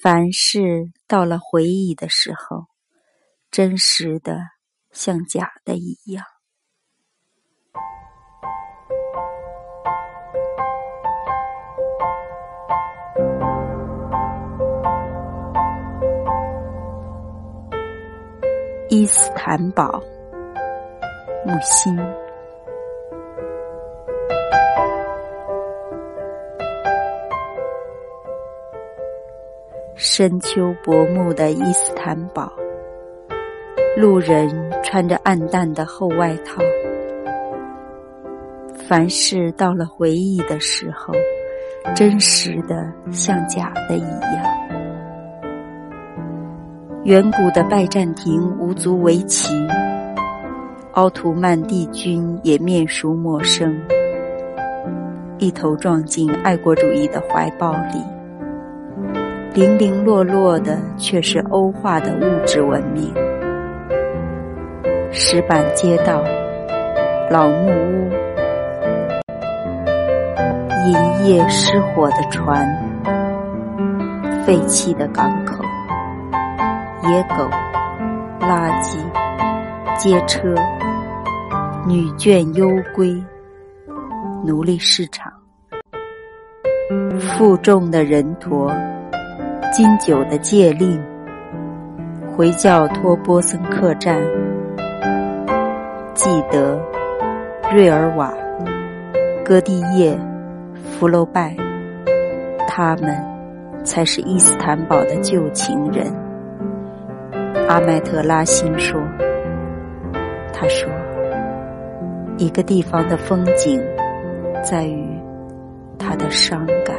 凡事到了回忆的时候，真实的像假的一样。伊斯坦堡，木心。深秋薄暮的伊斯坦堡，路人穿着暗淡的厚外套。凡事到了回忆的时候，真实的像假的一样。远古的拜占庭无足为奇，奥图曼帝君也面熟陌生，一头撞进爱国主义的怀抱里。零零落落的却是欧化的物质文明，石板街道、老木屋、银叶失火的船、废弃的港口。野狗、垃圾、街车、女眷、幽归、奴隶市场、负重的人驼、金九的戒令、回教托波森客栈、记得、瑞尔瓦、戈蒂叶、福楼拜，他们才是伊斯坦堡的旧情人。阿麦特拉辛说：“他说，一个地方的风景，在于它的伤感。”